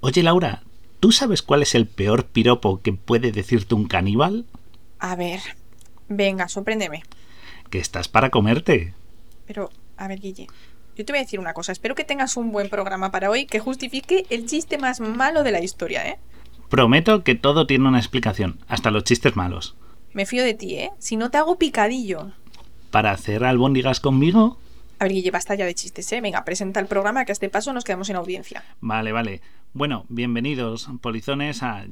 Oye Laura, ¿tú sabes cuál es el peor piropo que puede decirte un caníbal? A ver, venga, sorpréndeme. Que estás para comerte. Pero, a ver, Guille, yo te voy a decir una cosa. Espero que tengas un buen programa para hoy que justifique el chiste más malo de la historia, ¿eh? Prometo que todo tiene una explicación, hasta los chistes malos. Me fío de ti, ¿eh? Si no te hago picadillo. ¿Para hacer albóndigas conmigo? A ver, Guille, basta ya de chistes, ¿eh? Venga, presenta el programa que a este paso nos quedamos en audiencia. Vale, vale. Bueno, bienvenidos, polizones, a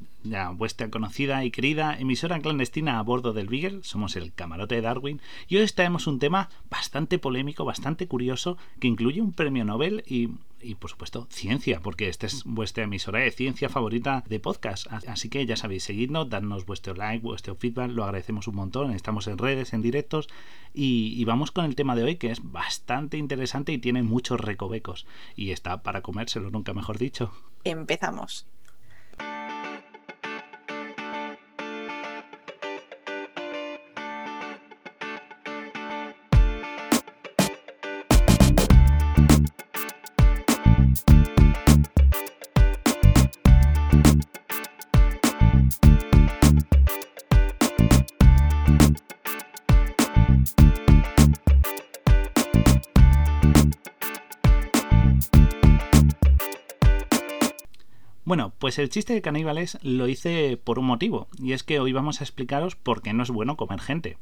vuestra conocida y querida emisora clandestina a bordo del Beagle. Somos el camarote de Darwin y hoy os traemos un tema bastante polémico, bastante curioso, que incluye un premio Nobel y, y por supuesto, ciencia, porque esta es vuestra emisora de ciencia favorita de podcast. Así que ya sabéis, seguidnos, dadnos vuestro like, vuestro feedback, lo agradecemos un montón. Estamos en redes, en directos y, y vamos con el tema de hoy que es bastante interesante y tiene muchos recovecos. Y está para comérselo, nunca mejor dicho. Empezamos. Bueno, pues el chiste de caníbales lo hice por un motivo, y es que hoy vamos a explicaros por qué no es bueno comer gente.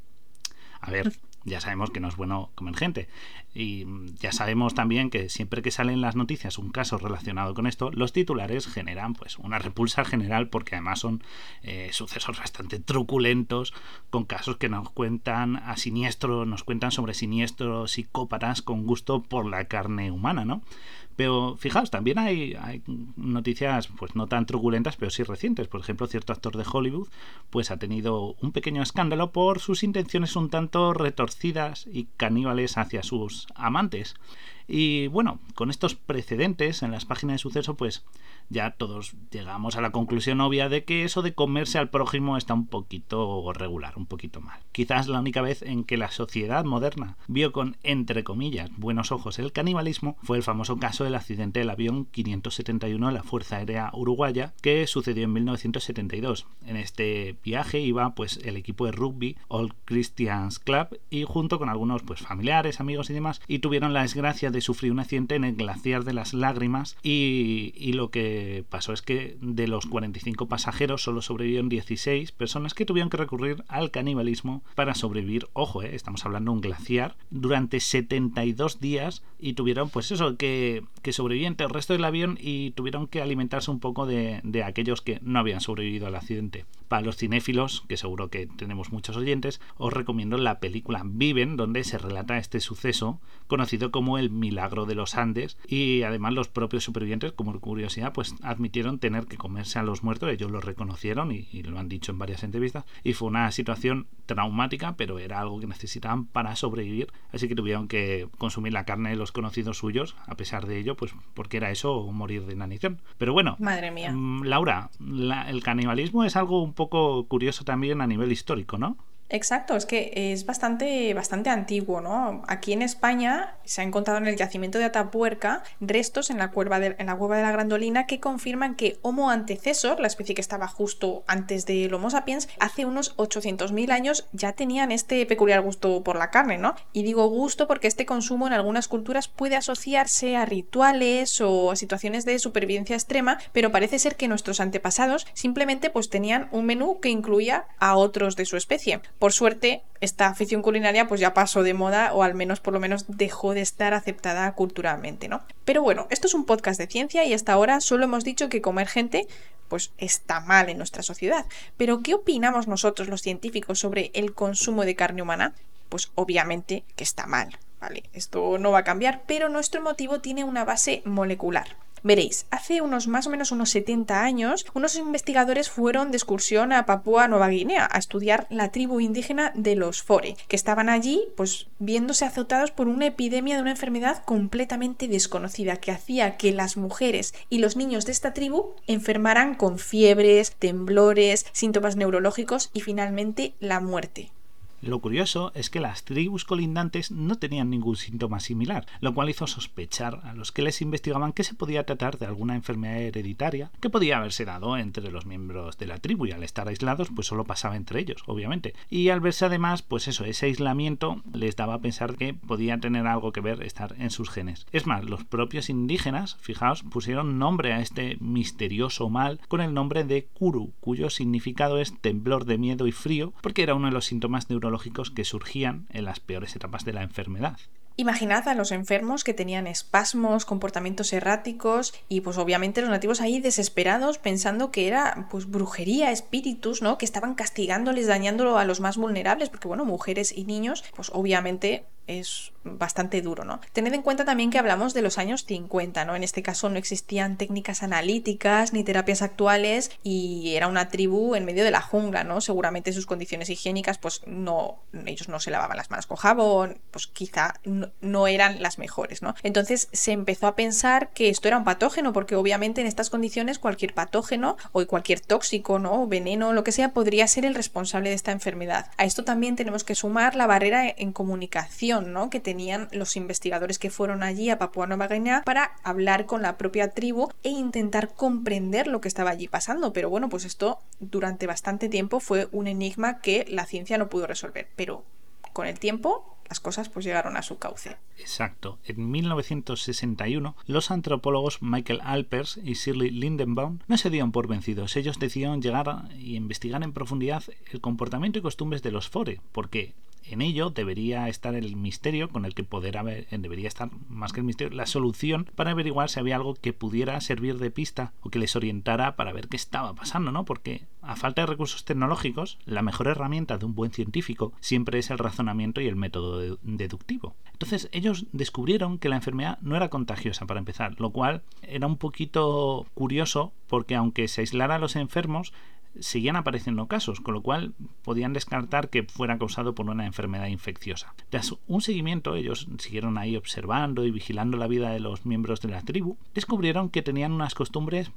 A ver, ya sabemos que no es bueno comer gente. Y ya sabemos también que siempre que salen las noticias un caso relacionado con esto, los titulares generan pues una repulsa general porque además son eh, sucesos bastante truculentos, con casos que nos cuentan a siniestro, nos cuentan sobre siniestros psicópatas con gusto por la carne humana, ¿no? Pero fijaos, también hay, noticias, pues no tan truculentas, pero sí recientes. Por ejemplo, cierto actor de Hollywood, pues ha tenido un pequeño escándalo por sus intenciones un tanto retorcidas y caníbales hacia sus amantes. Y bueno, con estos precedentes en las páginas de suceso, pues ya todos llegamos a la conclusión obvia de que eso de comerse al prójimo está un poquito regular, un poquito mal. Quizás la única vez en que la sociedad moderna vio con, entre comillas, buenos ojos el canibalismo fue el famoso caso del accidente del avión 571 de la Fuerza Aérea Uruguaya que sucedió en 1972. En este viaje iba pues el equipo de rugby All Christians Club y junto con algunos pues familiares, amigos y demás y tuvieron la desgracia de sufrir un accidente en el glaciar de las lágrimas y, lo que pasó es que de los 45 pasajeros solo sobrevivieron 16 personas que tuvieron que recurrir al canibalismo para sobrevivir, ojo, eh, estamos hablando de un glaciar, durante 72 días y tuvieron pues eso, que, que sobrevivieron el resto del avión y tuvieron que alimentarse un poco de, de aquellos que no habían sobrevivido al accidente. Para los cinéfilos, que seguro que tenemos muchos oyentes, os recomiendo la película Viven, donde se relata este suceso, conocido como el milagro de los Andes, y además los propios supervivientes, como curiosidad, pues admitieron tener que comerse a los muertos, ellos lo reconocieron y, y lo han dicho en varias entrevistas, y fue una situación traumática, pero era algo que necesitaban para sobrevivir, así que tuvieron que consumir la carne de los conocidos suyos, a pesar de ello, pues porque era eso o morir de inanición. Pero bueno, Madre mía. Laura, la, el canibalismo es algo un poco curioso también a nivel histórico, ¿no? Exacto, es que es bastante, bastante antiguo, ¿no? Aquí en España se ha encontrado en el yacimiento de Atapuerca restos en la, cueva de, en la cueva de la Grandolina que confirman que Homo antecesor, la especie que estaba justo antes del Homo sapiens, hace unos 800.000 años ya tenían este peculiar gusto por la carne, ¿no? Y digo gusto porque este consumo en algunas culturas puede asociarse a rituales o a situaciones de supervivencia extrema, pero parece ser que nuestros antepasados simplemente pues tenían un menú que incluía a otros de su especie. Por suerte, esta afición culinaria pues ya pasó de moda o al menos por lo menos dejó de estar aceptada culturalmente, ¿no? Pero bueno, esto es un podcast de ciencia y hasta ahora solo hemos dicho que comer gente pues está mal en nuestra sociedad. Pero ¿qué opinamos nosotros los científicos sobre el consumo de carne humana? Pues obviamente que está mal. Vale, esto no va a cambiar, pero nuestro motivo tiene una base molecular. Veréis, hace unos más o menos unos 70 años, unos investigadores fueron de excursión a Papúa Nueva Guinea a estudiar la tribu indígena de los Fore, que estaban allí pues viéndose azotados por una epidemia de una enfermedad completamente desconocida que hacía que las mujeres y los niños de esta tribu enfermaran con fiebres, temblores, síntomas neurológicos y finalmente la muerte. Lo curioso es que las tribus colindantes no tenían ningún síntoma similar, lo cual hizo sospechar a los que les investigaban que se podía tratar de alguna enfermedad hereditaria que podía haberse dado entre los miembros de la tribu y al estar aislados pues solo pasaba entre ellos, obviamente. Y al verse además, pues eso, ese aislamiento les daba a pensar que podía tener algo que ver estar en sus genes. Es más, los propios indígenas, fijaos, pusieron nombre a este misterioso mal con el nombre de Kuru, cuyo significado es temblor de miedo y frío, porque era uno de los síntomas neurológicos que surgían en las peores etapas de la enfermedad. Imaginad a los enfermos que tenían espasmos, comportamientos erráticos y pues obviamente los nativos ahí desesperados pensando que era pues brujería, espíritus, ¿no? Que estaban castigándoles, dañándolo a los más vulnerables, porque bueno, mujeres y niños pues obviamente es bastante duro, ¿no? Tened en cuenta también que hablamos de los años 50, ¿no? En este caso no existían técnicas analíticas ni terapias actuales y era una tribu en medio de la jungla, ¿no? Seguramente sus condiciones higiénicas, pues no, ellos no se lavaban las manos con jabón, pues quizá no, eran las mejores, ¿no? Entonces se empezó a pensar que esto era un patógeno, porque obviamente en estas condiciones cualquier patógeno o cualquier tóxico, ¿no? veneno, lo que sea, podría ser el responsable de esta enfermedad. A esto también tenemos que sumar la barrera en comunicación que tenían los investigadores que fueron allí a Papua Nueva Guinea para hablar con la propia tribu e intentar comprender lo que estaba allí pasando. Pero bueno, pues esto durante bastante tiempo fue un enigma que la ciencia no pudo resolver. Pero con el tiempo las cosas pues llegaron a su cauce. Exacto. En 1961, los antropólogos Michael Alpers y Shirley Lindenbaum no se dieron por vencidos. Ellos decidieron llegar y investigar en profundidad el comportamiento y costumbres de los fore, porque en ello debería estar el misterio con el que poder haber, eh, debería estar más que el misterio, la solución para averiguar si había algo que pudiera servir de pista o que les orientara para ver qué estaba pasando, ¿no? Porque a falta de recursos tecnológicos, la mejor herramienta de un buen científico siempre es el razonamiento y el método deductivo. Entonces ellos descubrieron que la enfermedad no era contagiosa para empezar, lo cual era un poquito curioso porque aunque se aislara a los enfermos, seguían apareciendo casos, con lo cual podían descartar que fuera causado por una enfermedad infecciosa. Tras un seguimiento, ellos siguieron ahí observando y vigilando la vida de los miembros de la tribu, descubrieron que tenían unas costumbres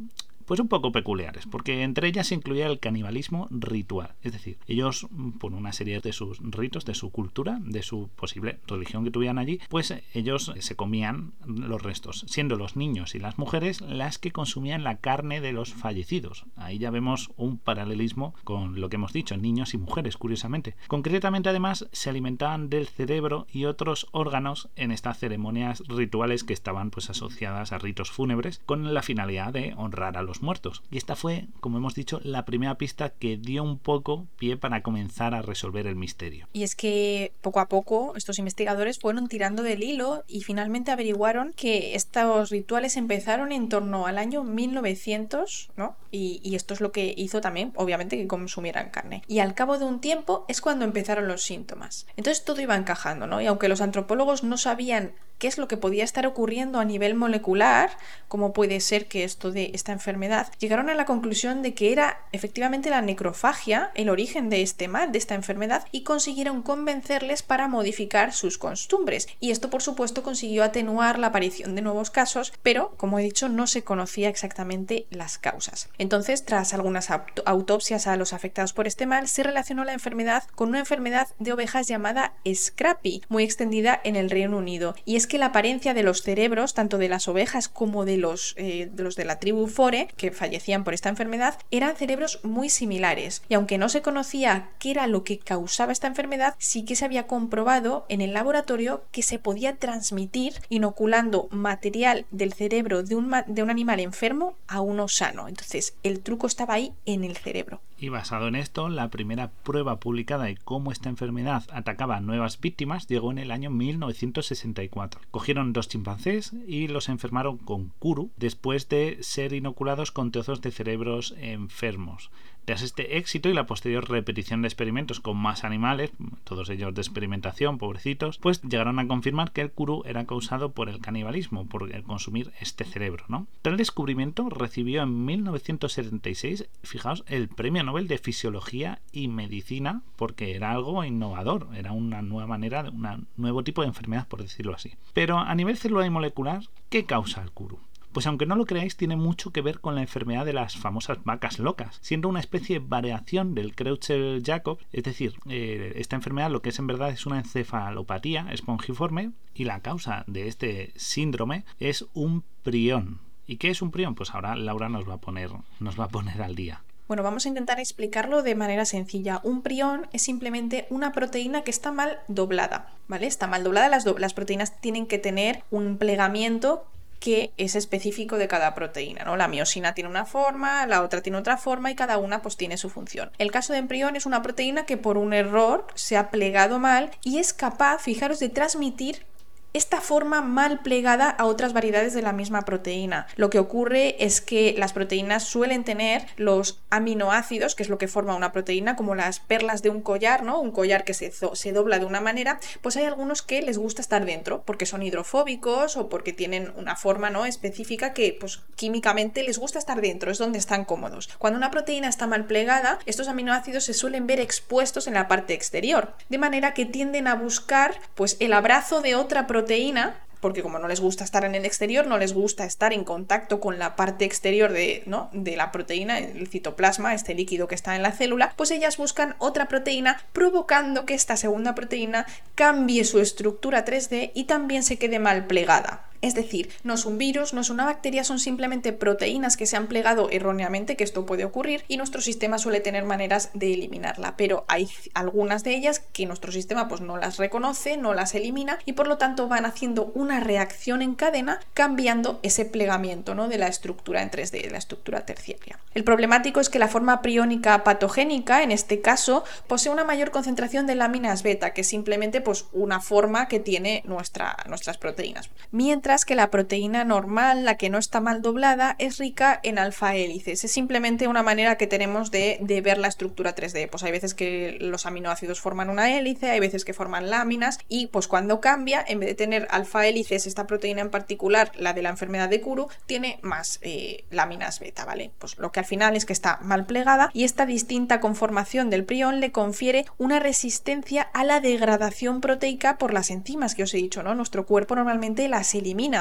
pues un poco peculiares, porque entre ellas incluía el canibalismo ritual, es decir, ellos por una serie de sus ritos, de su cultura, de su posible religión que tuvieran allí, pues ellos se comían los restos, siendo los niños y las mujeres las que consumían la carne de los fallecidos. Ahí ya vemos un paralelismo con lo que hemos dicho, niños y mujeres, curiosamente. Concretamente además se alimentaban del cerebro y otros órganos en estas ceremonias rituales que estaban pues asociadas a ritos fúnebres con la finalidad de honrar a los muertos. Y esta fue, como hemos dicho, la primera pista que dio un poco pie para comenzar a resolver el misterio. Y es que poco a poco estos investigadores fueron tirando del hilo y finalmente averiguaron que estos rituales empezaron en torno al año 1900, ¿no? Y, y esto es lo que hizo también, obviamente, que consumieran carne. Y al cabo de un tiempo es cuando empezaron los síntomas. Entonces todo iba encajando, ¿no? Y aunque los antropólogos no sabían qué es lo que podía estar ocurriendo a nivel molecular, cómo puede ser que esto de esta enfermedad, llegaron a la conclusión de que era efectivamente la necrofagia el origen de este mal, de esta enfermedad, y consiguieron convencerles para modificar sus costumbres. Y esto, por supuesto, consiguió atenuar la aparición de nuevos casos, pero, como he dicho, no se conocía exactamente las causas. Entonces, tras algunas autopsias a los afectados por este mal, se relacionó la enfermedad con una enfermedad de ovejas llamada Scrappy, muy extendida en el Reino Unido. Y es que la apariencia de los cerebros, tanto de las ovejas como de los, eh, de los de la tribu Fore, que fallecían por esta enfermedad, eran cerebros muy similares. Y aunque no se conocía qué era lo que causaba esta enfermedad, sí que se había comprobado en el laboratorio que se podía transmitir inoculando material del cerebro de un, de un animal enfermo a uno sano. Entonces, el truco estaba ahí en el cerebro. Y basado en esto, la primera prueba publicada de cómo esta enfermedad atacaba a nuevas víctimas llegó en el año 1964. Cogieron dos chimpancés y los enfermaron con kuru después de ser inoculados con trozos de cerebros enfermos. Tras este éxito y la posterior repetición de experimentos con más animales, todos ellos de experimentación, pobrecitos, pues llegaron a confirmar que el kuru era causado por el canibalismo, por el consumir este cerebro, ¿no? Tal descubrimiento recibió en 1976, fijaos, el Premio Nobel de Fisiología y Medicina, porque era algo innovador, era una nueva manera, un nuevo tipo de enfermedad, por decirlo así. Pero a nivel celular y molecular, ¿qué causa el kuru? Pues aunque no lo creáis, tiene mucho que ver con la enfermedad de las famosas vacas locas, siendo una especie de variación del Creutzfeldt-Jakob, es decir, eh, esta enfermedad lo que es en verdad es una encefalopatía espongiforme y la causa de este síndrome es un prión. ¿Y qué es un prión? Pues ahora Laura nos va a poner, nos va a poner al día. Bueno, vamos a intentar explicarlo de manera sencilla. Un prión es simplemente una proteína que está mal doblada, ¿vale? Está mal doblada, las, las proteínas tienen que tener un plegamiento que es específico de cada proteína, ¿no? La miosina tiene una forma, la otra tiene otra forma y cada una pues tiene su función. El caso de embrión es una proteína que por un error se ha plegado mal y es capaz, fijaros, de transmitir esta forma mal plegada a otras variedades de la misma proteína. Lo que ocurre es que las proteínas suelen tener los aminoácidos, que es lo que forma una proteína, como las perlas de un collar, ¿no? Un collar que se, se dobla de una manera, pues hay algunos que les gusta estar dentro, porque son hidrofóbicos o porque tienen una forma ¿no? específica que pues químicamente les gusta estar dentro, es donde están cómodos. Cuando una proteína está mal plegada, estos aminoácidos se suelen ver expuestos en la parte exterior, de manera que tienden a buscar pues el abrazo de otra proteína proteína porque como no les gusta estar en el exterior, no les gusta estar en contacto con la parte exterior de, ¿no? de la proteína, el citoplasma, este líquido que está en la célula, pues ellas buscan otra proteína provocando que esta segunda proteína cambie su estructura 3D y también se quede mal plegada. Es decir, no es un virus, no es una bacteria, son simplemente proteínas que se han plegado erróneamente, que esto puede ocurrir, y nuestro sistema suele tener maneras de eliminarla, pero hay algunas de ellas que nuestro sistema pues no las reconoce, no las elimina y por lo tanto van haciendo una reacción en cadena cambiando ese plegamiento ¿no? de la estructura en 3D, de la estructura terciaria. El problemático es que la forma priónica patogénica, en este caso, posee una mayor concentración de láminas beta, que es simplemente pues, una forma que tiene nuestra, nuestras proteínas. Mientras que la proteína normal, la que no está mal doblada, es rica en alfa hélices. Es simplemente una manera que tenemos de, ver la estructura 3D. Pues hay veces que los aminoácidos forman una hélice, hay veces que forman láminas y pues cuando cambia, en vez de tener alfa hélices, esta proteína en particular, la de la enfermedad de Kuru, tiene más eh, láminas beta, ¿vale? Pues lo que al final es que está mal plegada y esta distinta conformación del prión le confiere una resistencia a la degradación proteica por las enzimas que os he dicho, ¿no? Nuestro cuerpo normalmente las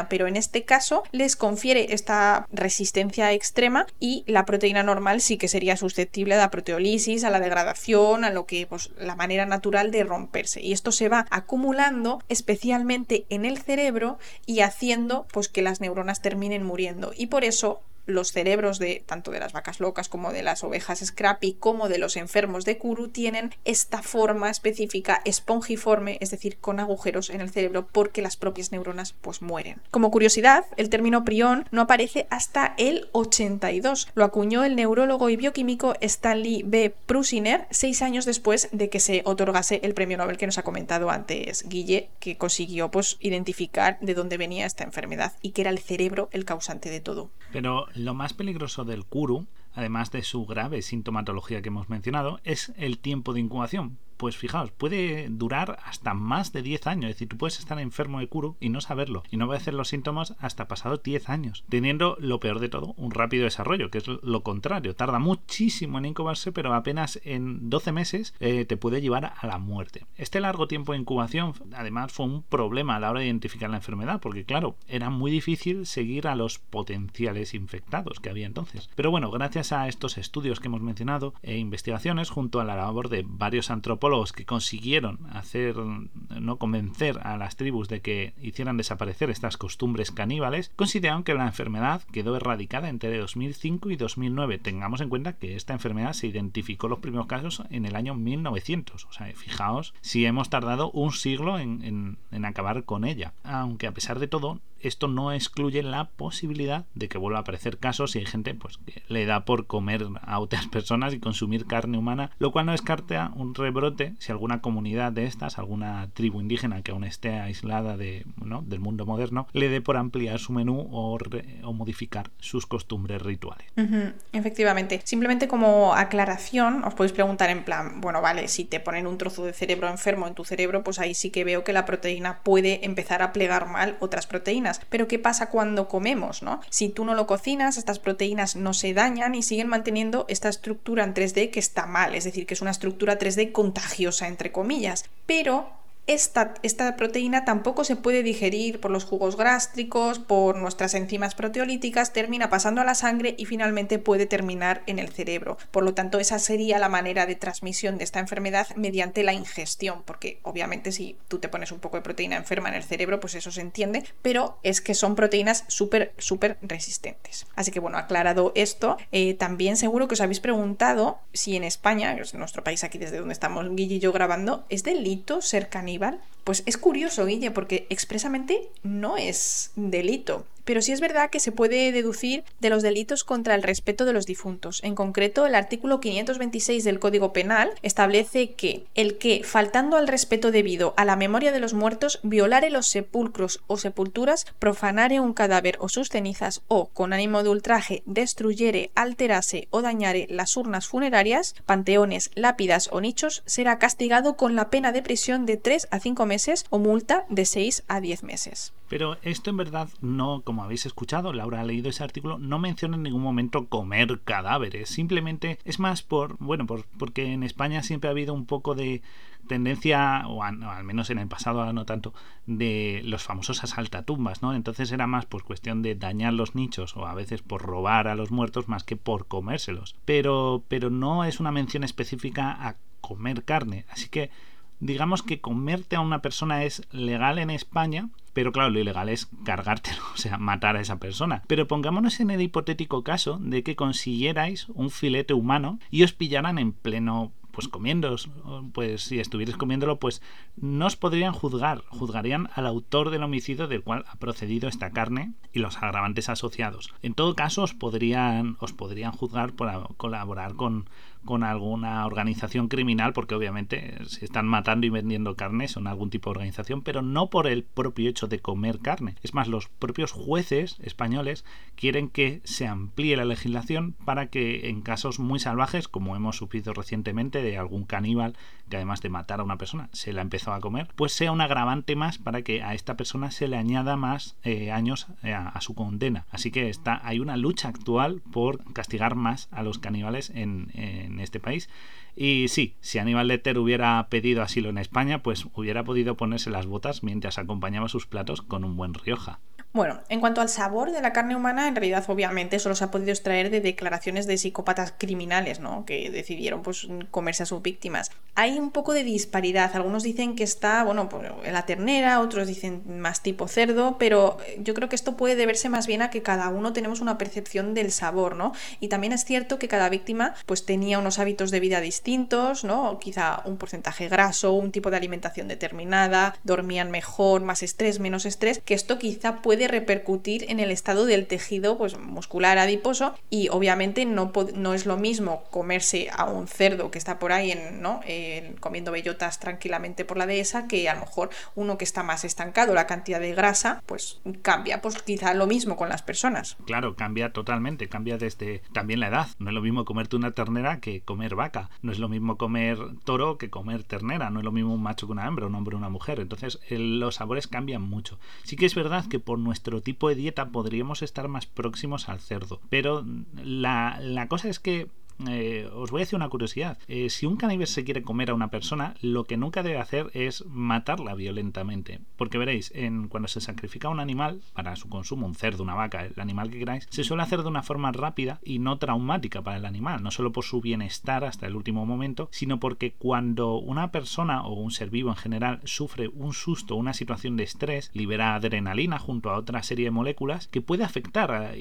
pero en este caso les confiere esta resistencia extrema y la proteína normal sí que sería susceptible a la proteolisis, a la degradación, a lo que pues la manera natural de romperse. Y esto se va acumulando especialmente en el cerebro y haciendo pues que las neuronas terminen muriendo. Y por eso los cerebros de tanto de las vacas locas como de las ovejas scrappy como de los enfermos de Kuru tienen esta forma específica espongiforme, es decir, con agujeros en el cerebro porque las propias neuronas pues mueren. Como curiosidad, el término prión no aparece hasta el 82. Lo acuñó el neurólogo y bioquímico Stanley B. Prusiner seis años después de que se otorgase el premio Nobel que nos ha comentado antes Guille, que consiguió pues identificar de dónde venía esta enfermedad y que era el cerebro el causante de todo. Pero lo más peligroso del Kuru, además de su grave sintomatología que hemos mencionado, es el tiempo de incubación, pues fijaos, puede durar hasta más de 10 años. Es decir, tú puedes estar enfermo de Kuru y no saberlo, y no va a hacer los síntomas hasta pasado 10 años, teniendo lo peor de todo, un rápido desarrollo, que es lo contrario. Tarda muchísimo en incubarse, pero apenas en 12 meses eh, te puede llevar a la muerte. Este largo tiempo de incubación, además, fue un problema a la hora de identificar la enfermedad, porque claro, era muy difícil seguir a los potenciales infectados que había entonces. Pero bueno, gracias a estos estudios que hemos mencionado e investigaciones, junto a la labor de varios antropólogos, que consiguieron hacer, no convencer a las tribus de que hicieran desaparecer estas costumbres caníbales, consideraron que la enfermedad quedó erradicada entre 2005 y 2009. Tengamos en cuenta que esta enfermedad se identificó los primeros casos en el año 1900. O sea, fijaos si hemos tardado un siglo en, en acabar con ella. Aunque a pesar de todo, esto no excluye la posibilidad de que vuelva a aparecer casos si hay gente pues, que le da por comer a otras personas y consumir carne humana, lo cual no descarta un rebrote si alguna comunidad de estas, alguna tribu indígena que aún esté aislada de, del mundo moderno, le dé por ampliar su menú o, o modificar sus costumbres rituales. Efectivamente. Simplemente como aclaración, os podéis preguntar en plan, bueno, vale, si te ponen un trozo de cerebro enfermo en tu cerebro, pues ahí sí que veo que la proteína puede empezar a plegar mal otras proteínas pero ¿qué pasa cuando comemos, no? Si tú no lo cocinas, estas proteínas no se dañan y siguen manteniendo esta estructura en 3D que está mal, es decir, que es una estructura 3D contagiosa, entre comillas. Pero esta, esta proteína tampoco se puede digerir por los jugos gástricos, por nuestras enzimas proteolíticas, termina pasando a la sangre y finalmente puede terminar en el cerebro. Por lo tanto, esa sería la manera de transmisión de esta enfermedad mediante la ingestión, porque obviamente si tú te pones un poco de proteína enferma en el cerebro, pues eso se entiende, pero es que son proteínas súper, súper resistentes. Así que bueno, aclarado esto, eh, también seguro que os habéis preguntado si en España, que es nuestro país aquí desde donde estamos Guille y yo grabando, ¿es delito ser caníbal? rival pues es curioso, Guille, porque expresamente no es delito. Pero sí es verdad que se puede deducir de los delitos contra el respeto de los difuntos. En concreto, el artículo 526 del Código Penal establece que el que, faltando al respeto debido a la memoria de los muertos, violare los sepulcros o sepulturas, profanare un cadáver o sus cenizas o, con ánimo de ultraje, destruyere, alterase o dañare las urnas funerarias, panteones, lápidas o nichos, será castigado con la pena de prisión de 3 a 5 meses o multa de 6 a 10 meses. Pero esto en verdad no, como habéis escuchado, Laura ha leído ese artículo, no menciona en ningún momento comer cadáveres. Simplemente es más por, bueno, por, porque en España siempre ha habido un poco de tendencia, o, al menos en el pasado no tanto, de los famosos asaltatumbas, ¿no? Entonces era más por cuestión de dañar los nichos o a veces por robar a los muertos más que por comérselos. Pero, pero no es una mención específica a comer carne. Así que digamos que comerte a una persona es legal en España, pero claro, lo ilegal es cargártelo, o sea, matar a esa persona. Pero pongámonos en el hipotético caso de que consiguierais un filete humano y os pillaran en pleno pues comiendo, pues si estuvierais comiéndolo, pues no os podrían juzgar, juzgarían al autor del homicidio del cual ha procedido esta carne y los agravantes asociados. En todo caso, os podrían, os podrían juzgar por colaborar con, con alguna organización criminal, porque obviamente se están matando y vendiendo carne, son algún tipo de organización, pero no por el propio hecho de comer carne. Es más, los propios jueces españoles quieren que se amplíe la legislación para que en casos muy salvajes, como hemos supido recientemente de algún caníbal que además de matar a una persona se la empezó a comer, pues sea un agravante más para que a esta persona se le añada más eh, años eh, a, su condena. Así que está, hay una lucha actual por castigar más a los caníbales en en este país. Y sí, si Aníbal Lecter hubiera pedido asilo en España, pues hubiera podido ponerse las botas mientras acompañaba sus platos con un buen Rioja. Bueno, en cuanto al sabor de la carne humana, en realidad obviamente solo se ha podido extraer de declaraciones de psicópatas criminales, ¿no? Que decidieron pues comerse a sus víctimas. Hay un poco de disparidad. Algunos dicen que está, bueno, pues, en la ternera, otros dicen más tipo cerdo, pero yo creo que esto puede deberse más bien a que cada uno tenemos una percepción del sabor, ¿no? Y también es cierto que cada víctima pues tenía unos hábitos de vida distintos, ¿no? Quizá un porcentaje graso, un tipo de alimentación determinada, dormían mejor, más estrés, menos estrés, que esto quizá puede repercutir en el estado del tejido pues, muscular adiposo y obviamente no, no es lo mismo comerse a un cerdo que está por ahí en, ¿no? comiendo bellotas tranquilamente por la dehesa que a lo mejor uno que está más estancado, la cantidad de grasa pues cambia, pues quizá lo mismo con las personas. Claro, cambia totalmente, cambia desde también la edad. No es lo mismo comerte una ternera que comer vaca, no es lo mismo comer toro que comer ternera, no es lo mismo un macho que una hembra, un hombre o una mujer. Entonces los sabores cambian mucho. Sí que es verdad que por nuestro tipo de dieta podríamos estar más próximos al cerdo. Pero la, la cosa es que eh, os voy a decir una curiosidad. Eh, si un caníbal se quiere comer a una persona, lo que nunca debe hacer es matarla violentamente. Porque veréis, en, cuando se sacrifica un animal para su consumo, un cerdo, una vaca, el animal que queráis, se suele hacer de una forma rápida y no traumática para el animal. No solo por su bienestar hasta el último momento, sino porque cuando una persona o un ser vivo en general sufre un susto, una situación de estrés, libera adrenalina junto a otra serie de moléculas que puede afectar a,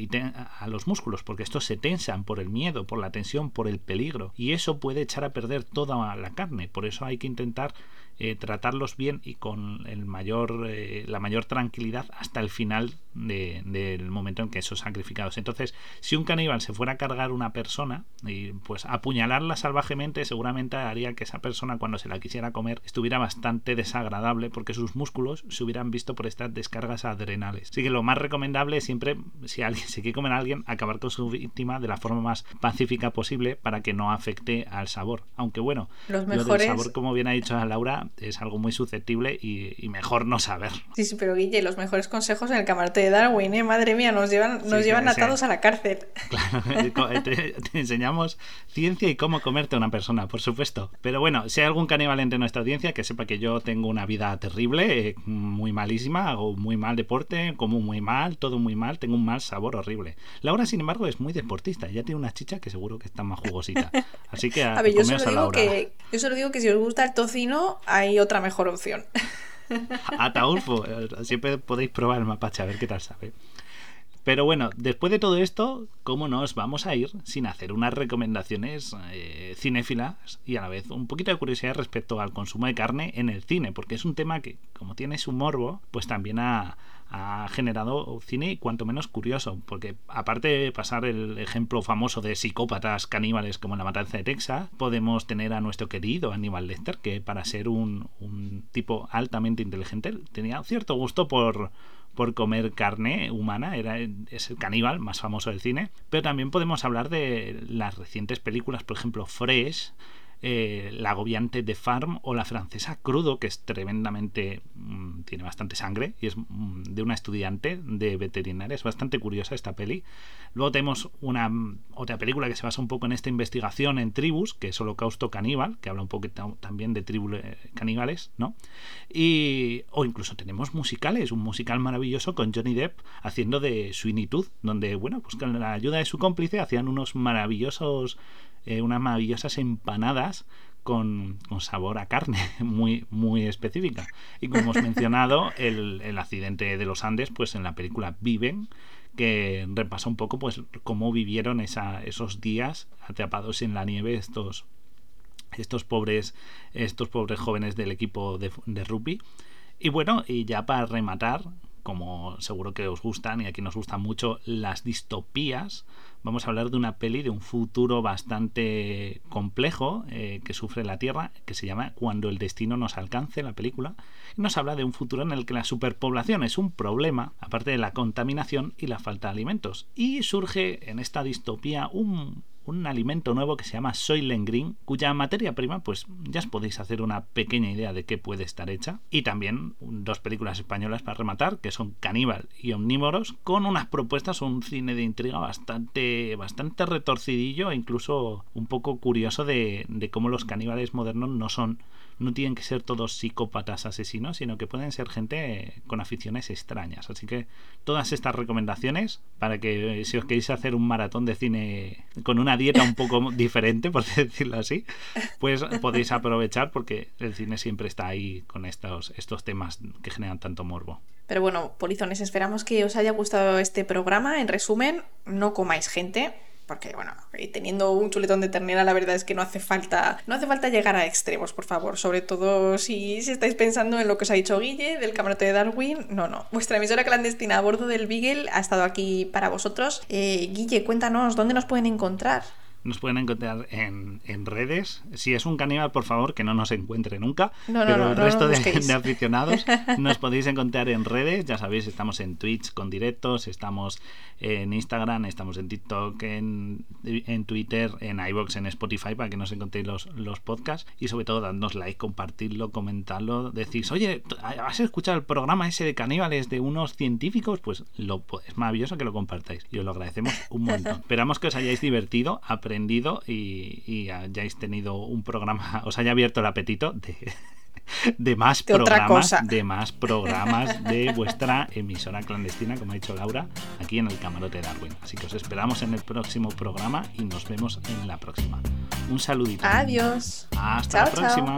a los músculos, porque estos se tensan por el miedo, por la tensión por el peligro y eso puede echar a perder toda la carne. Por eso hay que intentar eh, tratarlos bien y con el mayor, eh, la mayor tranquilidad hasta el final del momento en que son sacrificados. Entonces, si un caníbal se fuera a cargar una persona y pues apuñalarla salvajemente, seguramente haría que esa persona cuando se la quisiera comer estuviera bastante desagradable porque sus músculos se hubieran visto por estas descargas adrenales. Así que lo más recomendable es siempre, si alguien se quiere comer a alguien, acabar con su víctima de la forma más pacífica posible para que no afecte al sabor. Aunque bueno, Los mejores... lo del sabor, como bien ha dicho Laura, es algo muy susceptible y, mejor no saber. Sí, sí, pero Guille, los mejores consejos en el camarote de Darwin, ¿eh? Madre mía, nos llevan, nos llevan atados a la cárcel. Claro, te, enseñamos ciencia y cómo comerte a una persona, por supuesto. Pero bueno, si hay algún caníbal entre nuestra audiencia, que sepa que yo tengo una vida terrible, eh, muy malísima, hago muy mal deporte, como muy mal, todo muy mal, tengo un mal sabor horrible. Laura, sin embargo, es muy deportista, ella tiene una chicha que seguro que está más jugosita. Así que a, a ver, yo solo, digo que, yo solo digo que si os gusta el tocino, hay otra mejor opción. Ataulfo, siempre podéis probar el mapache a ver qué tal sabe. Pero bueno, después de todo esto, ¿cómo nos vamos a ir sin hacer unas recomendaciones eh, cinéfilas y a la vez un poquito de curiosidad respecto al consumo de carne en el cine? Porque es un tema que, como tiene su morbo, pues también ha, ha generado cine cuanto menos curioso, porque aparte de pasar el ejemplo famoso de psicópatas caníbales como en La Matanza de Texas, podemos tener a nuestro querido Aníbal Lecter, que para ser un, tipo altamente inteligente tenía cierto gusto por, por comer carne humana, era, es el caníbal más famoso del cine, pero también podemos hablar de las recientes películas, por ejemplo, Fresh, eh, la agobiante de Farm o la francesa Crudo, que es tremendamente. Mm, tiene bastante sangre y es mm, de una estudiante de veterinaria. Es bastante curiosa esta peli. Luego tenemos una mm, otra película que se basa un poco en esta investigación en tribus, que es Holocausto Caníbal, que habla un poco también de tribus eh, caníbales, ¿no? Y, o incluso tenemos musicales, un musical maravilloso con Johnny Depp haciendo de Sweeney Tooth, donde, bueno, pues con la ayuda de su cómplice hacían unos maravillosos eh, unas maravillosas empanadas con, sabor a carne muy, muy específica. Y como hemos mencionado, el, el, accidente de los Andes, pues en la película Viven, que repasa un poco pues cómo vivieron esa, esos días atrapados en la nieve estos, estos pobres, estos pobres jóvenes del equipo de, de rugby. Y bueno, y ya para rematar, como seguro que os gustan y aquí nos gustan mucho las distopías, vamos a hablar de una peli de un futuro bastante complejo eh, que sufre la Tierra, que se llama Cuando el destino nos alcance, la película, nos habla de un futuro en el que la superpoblación es un problema, aparte de la contaminación y la falta de alimentos. Y surge en esta distopía un un alimento nuevo que se llama Soylent Green, cuya materia prima, pues ya os podéis hacer una pequeña idea de qué puede estar hecha. Y también dos películas españolas para rematar, que son Caníbal y Omnívoros, con unas propuestas, un cine de intriga bastante, bastante retorcidillo e incluso un poco curioso de, de cómo los caníbales modernos no son no tienen que ser todos psicópatas asesinos, sino que pueden ser gente con aficiones extrañas. Así que todas estas recomendaciones para que si os queréis hacer un maratón de cine con una dieta un poco diferente, por decirlo así, pues podéis aprovechar porque el cine siempre está ahí con estos, estos temas que generan tanto morbo. Pero bueno, polizones, esperamos que os haya gustado este programa. En resumen, no comáis gente, porque bueno, teniendo un chuletón de ternera la verdad es que no hace falta no hace falta llegar a extremos, por favor, sobre todo si, si estáis pensando en lo que os ha dicho Guille del camarote de Darwin, no, no. Vuestra emisora clandestina a bordo del Beagle ha estado aquí para vosotros. Eh, Guille, cuéntanos, ¿dónde nos pueden encontrar? Nos pueden encontrar en, redes. Si es un caníbal, por favor, que no nos encuentre nunca. No, pero el resto de, de, aficionados nos podéis encontrar en redes. Ya sabéis, estamos en Twitch con directos, estamos en Instagram, estamos en TikTok, en, en Twitter, en iBox, en Spotify para que nos encontréis los, los podcasts y sobre todo dadnos like, compartirlo, comentarlo, decís, oye, ¿has escuchado el programa ese de caníbales de unos científicos? Pues lo, es maravilloso que lo compartáis y os lo agradecemos un montón. Esperamos que os hayáis divertido, aprendido y, y hayáis tenido un programa, os haya abierto el apetito de de más programas, de más programas de vuestra emisora clandestina, como ha dicho Laura, aquí en el Camarote Darwin. Así que os esperamos en el próximo programa y nos vemos en la próxima. Un saludito. Adiós. Hasta la próxima.